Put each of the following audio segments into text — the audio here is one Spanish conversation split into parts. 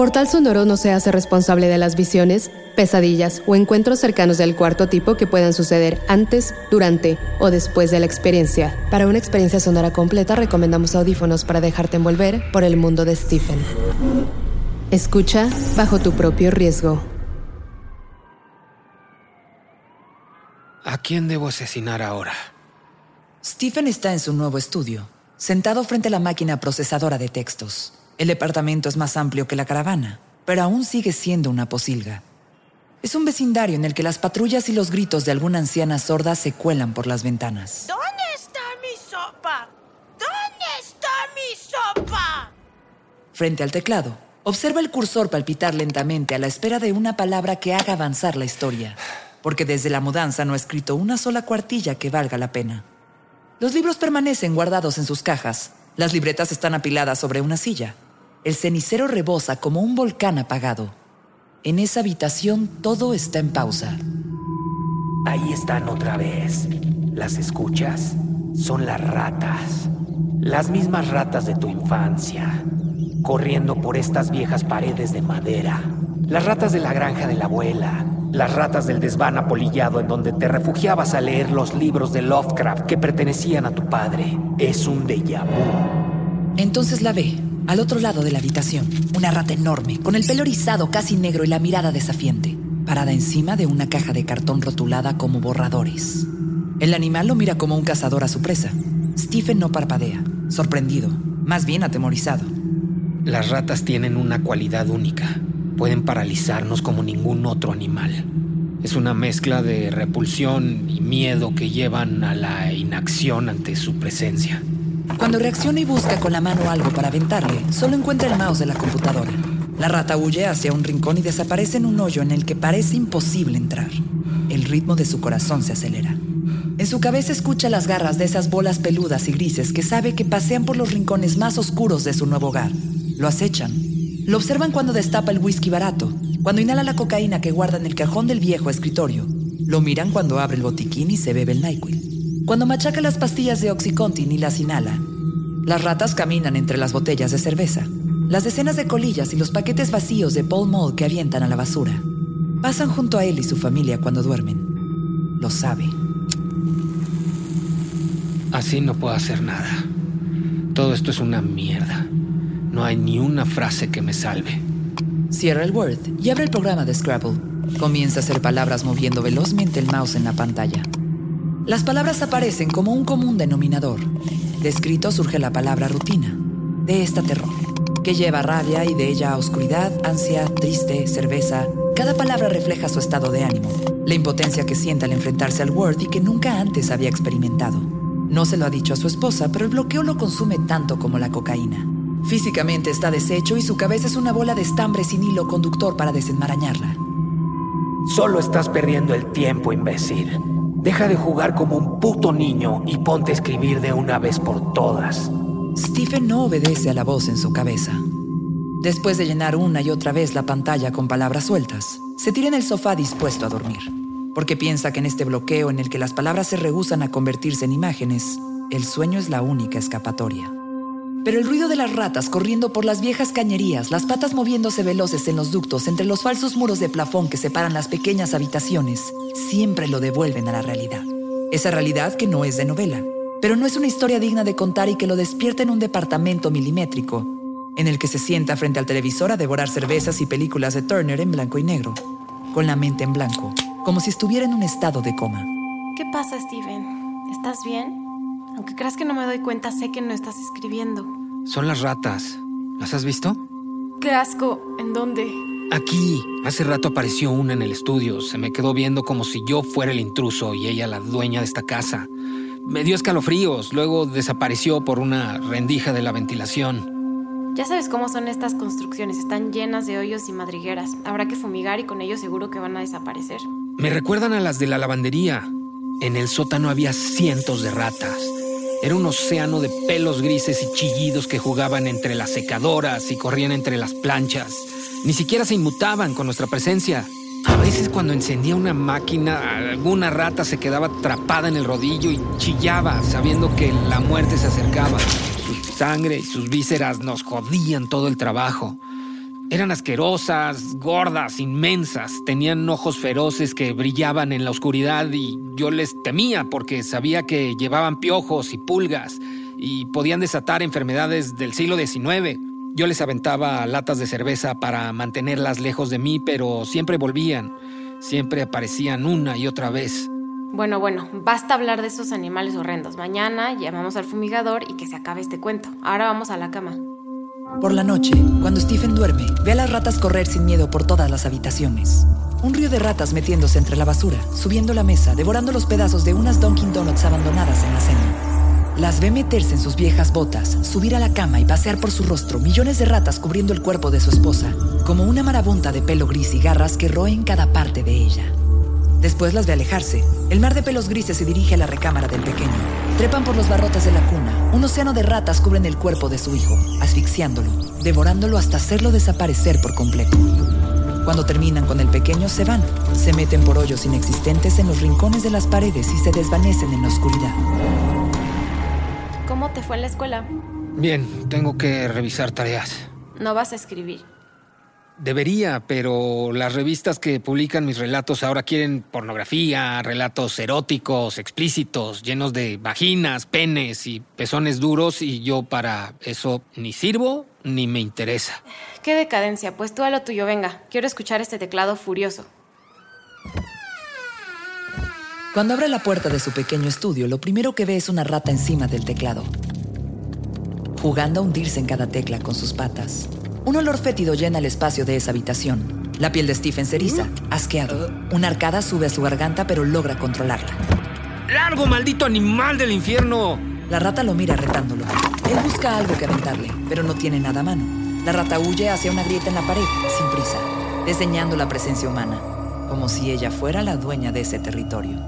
Portal Sonoro no se hace responsable de las visiones, pesadillas o encuentros cercanos del cuarto tipo que puedan suceder antes, durante o después de la experiencia. Para una experiencia sonora completa recomendamos audífonos para dejarte envolver por el mundo de Stephen. Escucha bajo tu propio riesgo. ¿A quién debo asesinar ahora? Stephen está en su nuevo estudio, sentado frente a la máquina procesadora de textos. El departamento es más amplio que la caravana, pero aún sigue siendo una posilga. Es un vecindario en el que las patrullas y los gritos de alguna anciana sorda se cuelan por las ventanas. ¿Dónde está mi sopa? ¿Dónde está mi sopa? Frente al teclado, observa el cursor palpitar lentamente a la espera de una palabra que haga avanzar la historia, porque desde la mudanza no ha escrito una sola cuartilla que valga la pena. Los libros permanecen guardados en sus cajas, las libretas están apiladas sobre una silla el cenicero rebosa como un volcán apagado. En esa habitación todo está en pausa. Ahí están otra vez. ¿Las escuchas? Son las ratas. Las mismas ratas de tu infancia. Corriendo por estas viejas paredes de madera. Las ratas de la granja de la abuela. Las ratas del desván apolillado en donde te refugiabas a leer los libros de Lovecraft que pertenecían a tu padre. Es un déjà vu. Entonces la ve al otro lado de la habitación, una rata enorme, con el pelo erizado casi negro y la mirada desafiante, parada encima de una caja de cartón rotulada como borradores. El animal lo mira como un cazador a su presa. Stephen no parpadea, sorprendido, más bien atemorizado. Las ratas tienen una cualidad única. Pueden paralizarnos como ningún otro animal. Es una mezcla de repulsión y miedo que llevan a la inacción ante su presencia. Cuando reacciona y busca con la mano algo para aventarle, solo encuentra el mouse de la computadora. La rata huye hacia un rincón y desaparece en un hoyo en el que parece imposible entrar. El ritmo de su corazón se acelera. En su cabeza escucha las garras de esas bolas peludas y grises que sabe que pasean por los rincones más oscuros de su nuevo hogar. Lo acechan. Lo observan cuando destapa el whisky barato, cuando inhala la cocaína que guarda en el cajón del viejo escritorio. Lo miran cuando abre el botiquín y se bebe el NyQuil. Cuando machaca las pastillas de Oxycontin y las inhala, las ratas caminan entre las botellas de cerveza, las decenas de colillas y los paquetes vacíos de Paul Mall que avientan a la basura. Pasan junto a él y su familia cuando duermen. Lo sabe. Así no puedo hacer nada. Todo esto es una mierda. No hay ni una frase que me salve. Cierra el Word y abre el programa de Scrabble. Comienza a hacer palabras moviendo velozmente el mouse en la pantalla. Las palabras aparecen como un común denominador. De escrito surge la palabra rutina. De esta terror, que lleva rabia y de ella oscuridad, ansia, triste, cerveza. Cada palabra refleja su estado de ánimo, la impotencia que siente al enfrentarse al Word y que nunca antes había experimentado. No se lo ha dicho a su esposa, pero el bloqueo lo consume tanto como la cocaína. Físicamente está deshecho y su cabeza es una bola de estambre sin hilo conductor para desenmarañarla. Solo estás perdiendo el tiempo, imbécil. Deja de jugar como un puto niño y ponte a escribir de una vez por todas. Stephen no obedece a la voz en su cabeza. Después de llenar una y otra vez la pantalla con palabras sueltas, se tira en el sofá dispuesto a dormir, porque piensa que en este bloqueo en el que las palabras se rehusan a convertirse en imágenes, el sueño es la única escapatoria. Pero el ruido de las ratas corriendo por las viejas cañerías, las patas moviéndose veloces en los ductos entre los falsos muros de plafón que separan las pequeñas habitaciones, siempre lo devuelven a la realidad. Esa realidad que no es de novela, pero no es una historia digna de contar y que lo despierta en un departamento milimétrico, en el que se sienta frente al televisor a devorar cervezas y películas de Turner en blanco y negro, con la mente en blanco, como si estuviera en un estado de coma. ¿Qué pasa, Steven? ¿Estás bien? Aunque creas que no me doy cuenta, sé que no estás escribiendo. Son las ratas. ¿Las has visto? ¡Qué asco! ¿En dónde? Aquí, hace rato apareció una en el estudio. Se me quedó viendo como si yo fuera el intruso y ella la dueña de esta casa. Me dio escalofríos, luego desapareció por una rendija de la ventilación. Ya sabes cómo son estas construcciones, están llenas de hoyos y madrigueras. Habrá que fumigar y con ellos seguro que van a desaparecer. Me recuerdan a las de la lavandería. En el sótano había cientos de ratas. Era un océano de pelos grises y chillidos que jugaban entre las secadoras y corrían entre las planchas. Ni siquiera se inmutaban con nuestra presencia. A veces cuando encendía una máquina, alguna rata se quedaba atrapada en el rodillo y chillaba, sabiendo que la muerte se acercaba. Su sangre y sus vísceras nos jodían todo el trabajo. Eran asquerosas, gordas, inmensas, tenían ojos feroces que brillaban en la oscuridad y yo les temía porque sabía que llevaban piojos y pulgas y podían desatar enfermedades del siglo XIX. Yo les aventaba latas de cerveza para mantenerlas lejos de mí, pero siempre volvían, siempre aparecían una y otra vez. Bueno, bueno, basta hablar de esos animales horrendos. Mañana llamamos al fumigador y que se acabe este cuento. Ahora vamos a la cama. Por la noche, cuando Stephen duerme, ve a las ratas correr sin miedo por todas las habitaciones. Un río de ratas metiéndose entre la basura, subiendo la mesa, devorando los pedazos de unas Dunkin' Donuts abandonadas en la cena. Las ve meterse en sus viejas botas, subir a la cama y pasear por su rostro millones de ratas cubriendo el cuerpo de su esposa, como una marabunta de pelo gris y garras que roen cada parte de ella. Después las ve alejarse. El mar de pelos grises se dirige a la recámara del pequeño. Trepan por los barrotes de la cuna. Un océano de ratas cubren el cuerpo de su hijo, asfixiándolo, devorándolo hasta hacerlo desaparecer por completo. Cuando terminan con el pequeño se van, se meten por hoyos inexistentes en los rincones de las paredes y se desvanecen en la oscuridad. ¿Cómo te fue en la escuela? Bien, tengo que revisar tareas. No vas a escribir. Debería, pero las revistas que publican mis relatos ahora quieren pornografía, relatos eróticos, explícitos, llenos de vaginas, penes y pezones duros y yo para eso ni sirvo ni me interesa. Qué decadencia, pues tú a lo tuyo, venga. Quiero escuchar este teclado furioso. Cuando abre la puerta de su pequeño estudio, lo primero que ve es una rata encima del teclado, jugando a hundirse en cada tecla con sus patas. Un olor fétido llena el espacio de esa habitación. La piel de Stephen se eriza, asqueado. Una arcada sube a su garganta, pero logra controlarla. ¡Largo, maldito animal del infierno! La rata lo mira retándolo. Él busca algo que aventarle, pero no tiene nada a mano. La rata huye hacia una grieta en la pared, sin prisa, desdeñando la presencia humana, como si ella fuera la dueña de ese territorio.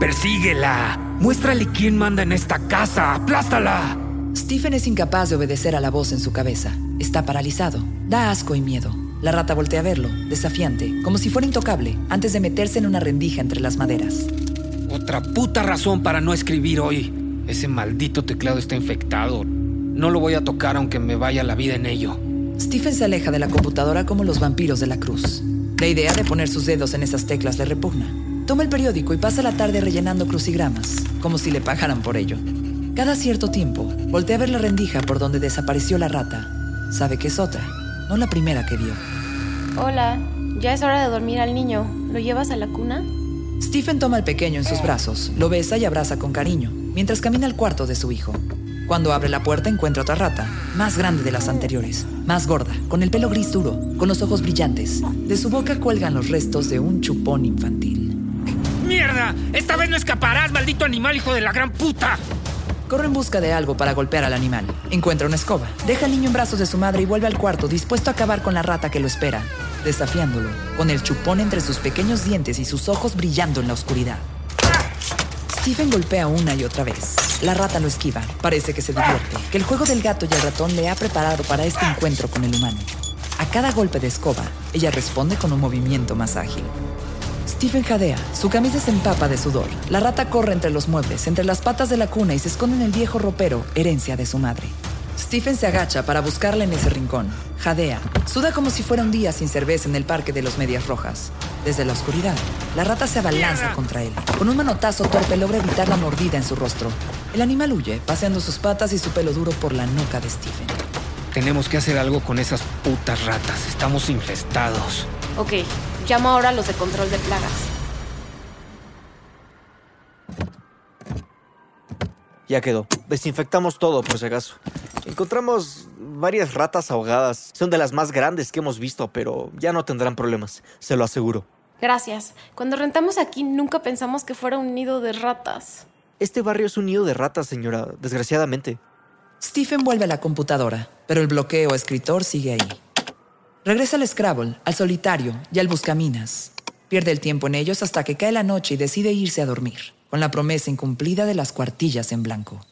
¡Persíguela! ¡Muéstrale quién manda en esta casa! ¡Aplástala! Stephen es incapaz de obedecer a la voz en su cabeza. Está paralizado. Da asco y miedo. La rata voltea a verlo, desafiante, como si fuera intocable, antes de meterse en una rendija entre las maderas. Otra puta razón para no escribir hoy. Ese maldito teclado está infectado. No lo voy a tocar aunque me vaya la vida en ello. Stephen se aleja de la computadora como los vampiros de la cruz. La idea de poner sus dedos en esas teclas le repugna. Toma el periódico y pasa la tarde rellenando crucigramas, como si le pagaran por ello. Cada cierto tiempo, voltea a ver la rendija por donde desapareció la rata. Sabe que es otra, no la primera que vio. Hola, ya es hora de dormir al niño. ¿Lo llevas a la cuna? Stephen toma al pequeño en sus brazos, lo besa y abraza con cariño, mientras camina al cuarto de su hijo. Cuando abre la puerta encuentra otra rata, más grande de las anteriores, más gorda, con el pelo gris duro, con los ojos brillantes. De su boca cuelgan los restos de un chupón infantil. ¡Mierda! ¡Esta vez no escaparás, maldito animal, hijo de la gran puta! Corre en busca de algo para golpear al animal. Encuentra una escoba. Deja al niño en brazos de su madre y vuelve al cuarto, dispuesto a acabar con la rata que lo espera, desafiándolo, con el chupón entre sus pequeños dientes y sus ojos brillando en la oscuridad. Stephen golpea una y otra vez. La rata lo esquiva. Parece que se divierte, que el juego del gato y el ratón le ha preparado para este encuentro con el humano. A cada golpe de escoba, ella responde con un movimiento más ágil. Stephen jadea. Su camisa se empapa de sudor. La rata corre entre los muebles, entre las patas de la cuna y se esconde en el viejo ropero, herencia de su madre. Stephen se agacha para buscarla en ese rincón. Jadea. Suda como si fuera un día sin cerveza en el parque de los Medias Rojas. Desde la oscuridad, la rata se abalanza contra él. Con un manotazo torpe logra evitar la mordida en su rostro. El animal huye, paseando sus patas y su pelo duro por la nuca de Stephen. Tenemos que hacer algo con esas putas ratas. Estamos infestados. Ok, llamo ahora a los de control de plagas. Ya quedó. Desinfectamos todo, por si acaso. encontramos varias ratas ahogadas. Son de las más grandes que hemos visto, pero ya no tendrán problemas, se lo aseguro. Gracias. Cuando rentamos aquí nunca pensamos que fuera un nido de ratas. Este barrio es un nido de ratas, señora, desgraciadamente. Stephen vuelve a la computadora, pero el bloqueo escritor sigue ahí. Regresa al Scrabble, al solitario y al buscaminas. Pierde el tiempo en ellos hasta que cae la noche y decide irse a dormir, con la promesa incumplida de las cuartillas en blanco.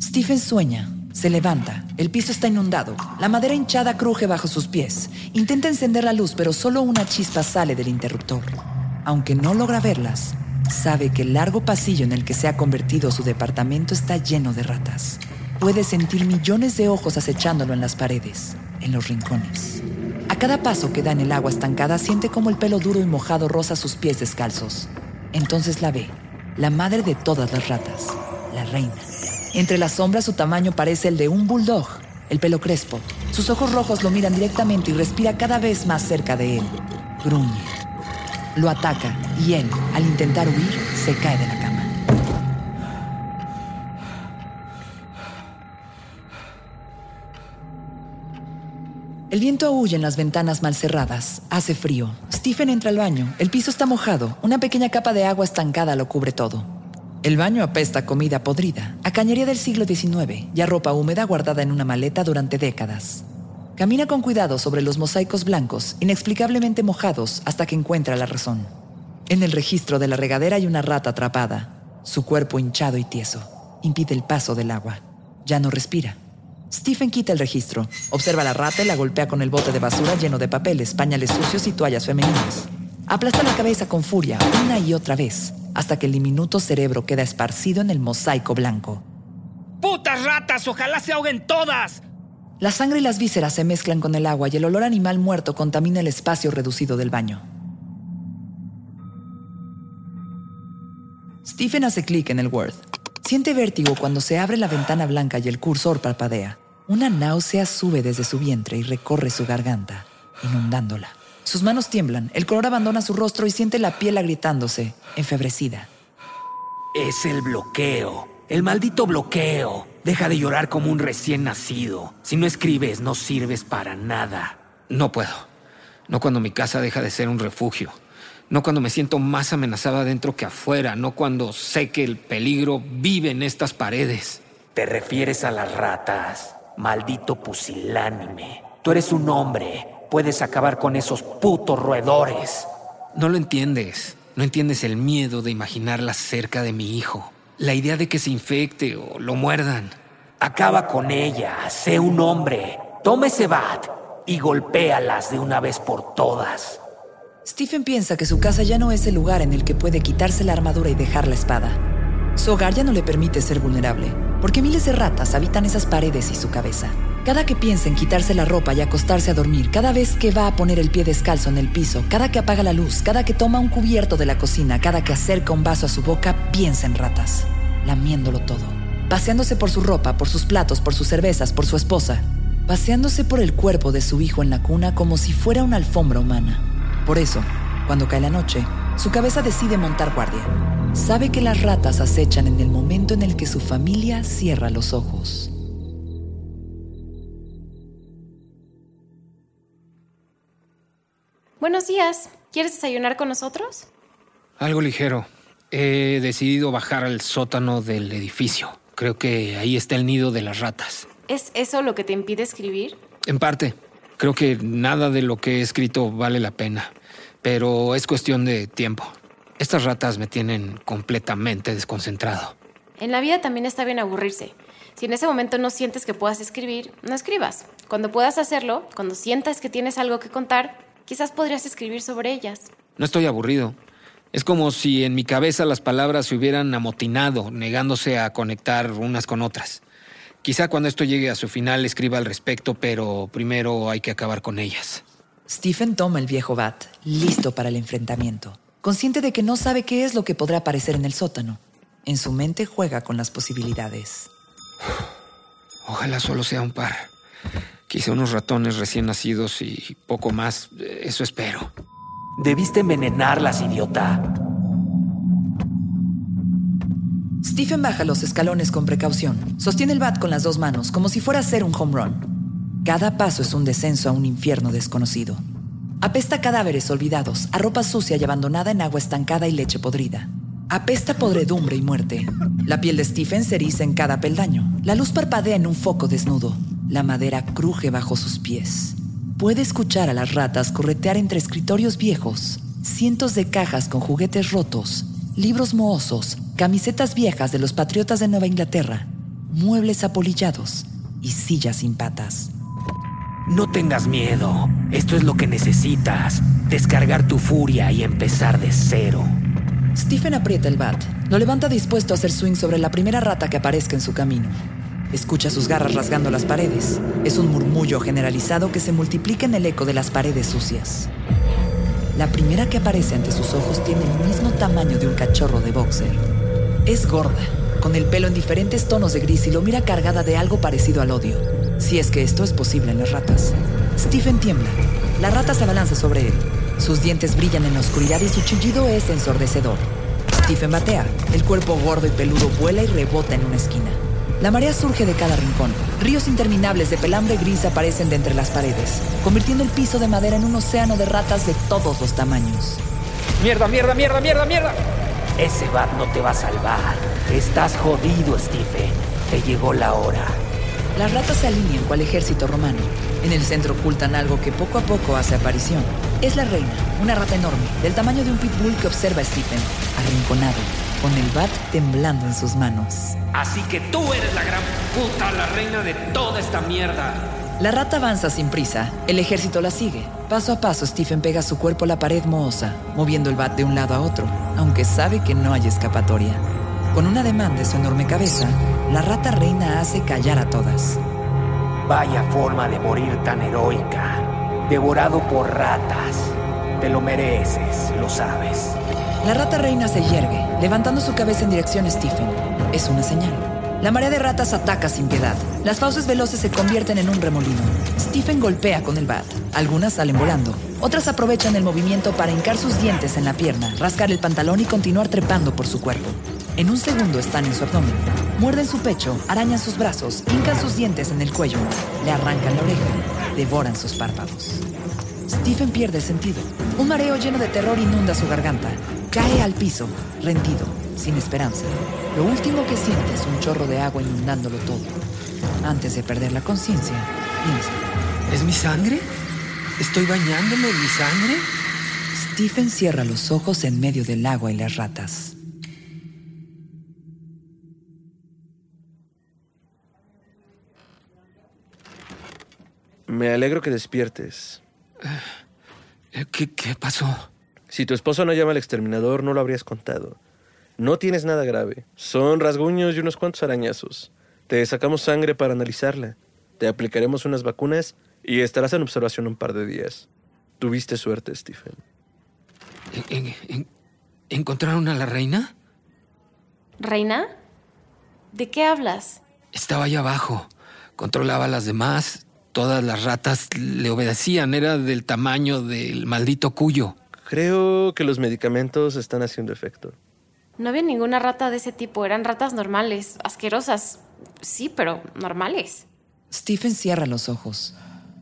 Stephen sueña, se levanta, el piso está inundado, la madera hinchada cruje bajo sus pies. Intenta encender la luz, pero solo una chispa sale del interruptor. Aunque no logra verlas, sabe que el largo pasillo en el que se ha convertido su departamento está lleno de ratas. Puede sentir millones de ojos acechándolo en las paredes, en los rincones. A cada paso que da en el agua estancada siente como el pelo duro y mojado roza sus pies descalzos. Entonces la ve, la madre de todas las ratas, la reina. Entre las sombras su tamaño parece el de un bulldog, el pelo crespo. Sus ojos rojos lo miran directamente y respira cada vez más cerca de él. Gruñe. Lo ataca y él, al intentar huir, se cae de la cama. El viento aúlla en las ventanas mal cerradas. Hace frío. Stephen entra al baño. El piso está mojado. Una pequeña capa de agua estancada lo cubre todo. El baño apesta a comida podrida, a cañería del siglo XIX y a ropa húmeda guardada en una maleta durante décadas. Camina con cuidado sobre los mosaicos blancos, inexplicablemente mojados, hasta que encuentra la razón. En el registro de la regadera hay una rata atrapada. Su cuerpo hinchado y tieso impide el paso del agua. Ya no respira. Stephen quita el registro, observa la rata y la golpea con el bote de basura lleno de papeles, pañales sucios y toallas femeninas. Aplasta la cabeza con furia una y otra vez, hasta que el diminuto cerebro queda esparcido en el mosaico blanco. ¡Putas ratas! ¡Ojalá se ahoguen todas! La sangre y las vísceras se mezclan con el agua y el olor animal muerto contamina el espacio reducido del baño. Stephen hace clic en el Word. Siente vértigo cuando se abre la ventana blanca y el cursor parpadea. Una náusea sube desde su vientre y recorre su garganta, inundándola. Sus manos tiemblan, el color abandona su rostro y siente la piel agrietándose, enfebrecida. Es el bloqueo. El maldito bloqueo. Deja de llorar como un recién nacido. Si no escribes, no sirves para nada. No puedo. No cuando mi casa deja de ser un refugio. No cuando me siento más amenazada dentro que afuera. No cuando sé que el peligro vive en estas paredes. Te refieres a las ratas. Maldito pusilánime. Tú eres un hombre. Puedes acabar con esos putos roedores. No lo entiendes. No entiendes el miedo de imaginarlas cerca de mi hijo. La idea de que se infecte o lo muerdan. Acaba con ella. Sé un hombre. Toma ese bat y golpéalas de una vez por todas. Stephen piensa que su casa ya no es el lugar en el que puede quitarse la armadura y dejar la espada. Su hogar ya no le permite ser vulnerable, porque miles de ratas habitan esas paredes y su cabeza. Cada que piensa en quitarse la ropa y acostarse a dormir, cada vez que va a poner el pie descalzo en el piso, cada que apaga la luz, cada que toma un cubierto de la cocina, cada que acerca un vaso a su boca, piensa en ratas, lamiéndolo todo, paseándose por su ropa, por sus platos, por sus cervezas, por su esposa, paseándose por el cuerpo de su hijo en la cuna como si fuera una alfombra humana. Por eso, cuando cae la noche, su cabeza decide montar guardia. Sabe que las ratas acechan en el momento en el que su familia cierra los ojos. Buenos días. ¿Quieres desayunar con nosotros? Algo ligero. He decidido bajar al sótano del edificio. Creo que ahí está el nido de las ratas. ¿Es eso lo que te impide escribir? En parte. Creo que nada de lo que he escrito vale la pena. Pero es cuestión de tiempo. Estas ratas me tienen completamente desconcentrado. En la vida también está bien aburrirse. Si en ese momento no sientes que puedas escribir, no escribas. Cuando puedas hacerlo, cuando sientas que tienes algo que contar, quizás podrías escribir sobre ellas. No estoy aburrido. Es como si en mi cabeza las palabras se hubieran amotinado, negándose a conectar unas con otras. Quizá cuando esto llegue a su final escriba al respecto, pero primero hay que acabar con ellas. Stephen toma el viejo bat, listo para el enfrentamiento, consciente de que no sabe qué es lo que podrá aparecer en el sótano. En su mente juega con las posibilidades. Ojalá solo sea un par. Quizá unos ratones recién nacidos y poco más. Eso espero. Debiste envenenarlas, idiota. Stephen baja los escalones con precaución. Sostiene el bat con las dos manos, como si fuera a hacer un home run. Cada paso es un descenso a un infierno desconocido. Apesta cadáveres olvidados, a ropa sucia y abandonada en agua estancada y leche podrida. Apesta podredumbre y muerte. La piel de Stephen se eriza en cada peldaño. La luz parpadea en un foco desnudo. La madera cruje bajo sus pies. Puede escuchar a las ratas corretear entre escritorios viejos, cientos de cajas con juguetes rotos, libros mohosos, camisetas viejas de los patriotas de Nueva Inglaterra, muebles apolillados y sillas sin patas. No tengas miedo. Esto es lo que necesitas. Descargar tu furia y empezar de cero. Stephen aprieta el bat. Lo levanta dispuesto a hacer swing sobre la primera rata que aparezca en su camino. Escucha sus garras rasgando las paredes. Es un murmullo generalizado que se multiplica en el eco de las paredes sucias. La primera que aparece ante sus ojos tiene el mismo tamaño de un cachorro de boxer. Es gorda, con el pelo en diferentes tonos de gris y lo mira cargada de algo parecido al odio. Si es que esto es posible en las ratas. Stephen tiembla. La rata se abalanza sobre él. Sus dientes brillan en la oscuridad y su chillido es ensordecedor. Stephen batea. El cuerpo gordo y peludo vuela y rebota en una esquina. La marea surge de cada rincón. Ríos interminables de pelambre gris aparecen de entre las paredes, convirtiendo el piso de madera en un océano de ratas de todos los tamaños. ¡Mierda, mierda, mierda, mierda, mierda! Ese bat no te va a salvar. Estás jodido, Stephen. Te llegó la hora. Las ratas se alinean cual ejército romano. En el centro ocultan algo que poco a poco hace aparición. Es la reina, una rata enorme, del tamaño de un pitbull que observa a Stephen, arrinconado, con el bat temblando en sus manos. Así que tú eres la gran puta, la reina de toda esta mierda. La rata avanza sin prisa. El ejército la sigue. Paso a paso, Stephen pega su cuerpo a la pared mohosa, moviendo el bat de un lado a otro, aunque sabe que no hay escapatoria. Con un ademán de su enorme cabeza, la rata reina hace callar a todas. Vaya forma de morir tan heroica. Devorado por ratas. Te lo mereces, lo sabes. La rata reina se yergue, levantando su cabeza en dirección a Stephen. Es una señal. La marea de ratas ataca sin piedad. Las fauces veloces se convierten en un remolino. Stephen golpea con el bat. Algunas salen volando. Otras aprovechan el movimiento para hincar sus dientes en la pierna, rascar el pantalón y continuar trepando por su cuerpo. En un segundo están en su abdomen. Muerden su pecho, arañan sus brazos, hincan sus dientes en el cuello, le arrancan la oreja, devoran sus párpados. Stephen pierde sentido. Un mareo lleno de terror inunda su garganta. Cae al piso, rendido, sin esperanza. Lo último que siente es un chorro de agua inundándolo todo. Antes de perder la conciencia, piensa. ¿Es mi sangre? ¿Estoy bañándome en mi sangre? Stephen cierra los ojos en medio del agua y las ratas. Me alegro que despiertes. Eh, ¿Qué, qué pasó? Si tu esposo no llama al exterminador, no lo habrías contado. No tienes nada grave. Son rasguños y unos cuantos arañazos. Te sacamos sangre para analizarla. Te aplicaremos unas vacunas y estarás en observación un par de días. Tuviste suerte, Stephen. ¿En- en- en- ¿Encontraron a la reina? ¿Reina? ¿De qué hablas? Estaba allá abajo. Controlaba a las demás. Todas las ratas le obedecían. Era del tamaño del maldito cuyo. Creo que los medicamentos están haciendo efecto. No había ninguna rata de ese tipo. Eran ratas normales, asquerosas. Sí, pero normales. Stephen cierra los ojos,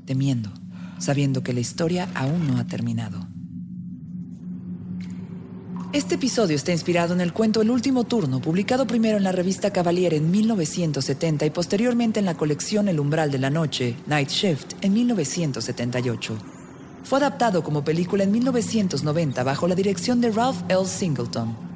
temiendo, sabiendo que la historia aún no ha terminado. Este episodio está inspirado en el cuento El último turno, publicado primero en la revista Cavalier en 1970 y posteriormente en la colección El umbral de la noche, Night Shift, en 1978. Fue adaptado como película en 1990 bajo la dirección de Ralph L. Singleton.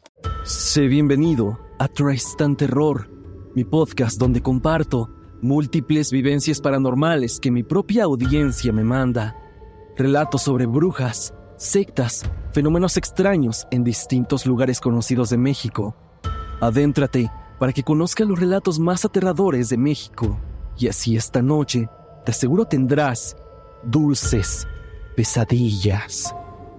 Sé bienvenido a Tristan Terror, mi podcast donde comparto múltiples vivencias paranormales que mi propia audiencia me manda. Relatos sobre brujas, sectas, fenómenos extraños en distintos lugares conocidos de México. Adéntrate para que conozcas los relatos más aterradores de México. Y así esta noche, te aseguro tendrás dulces pesadillas.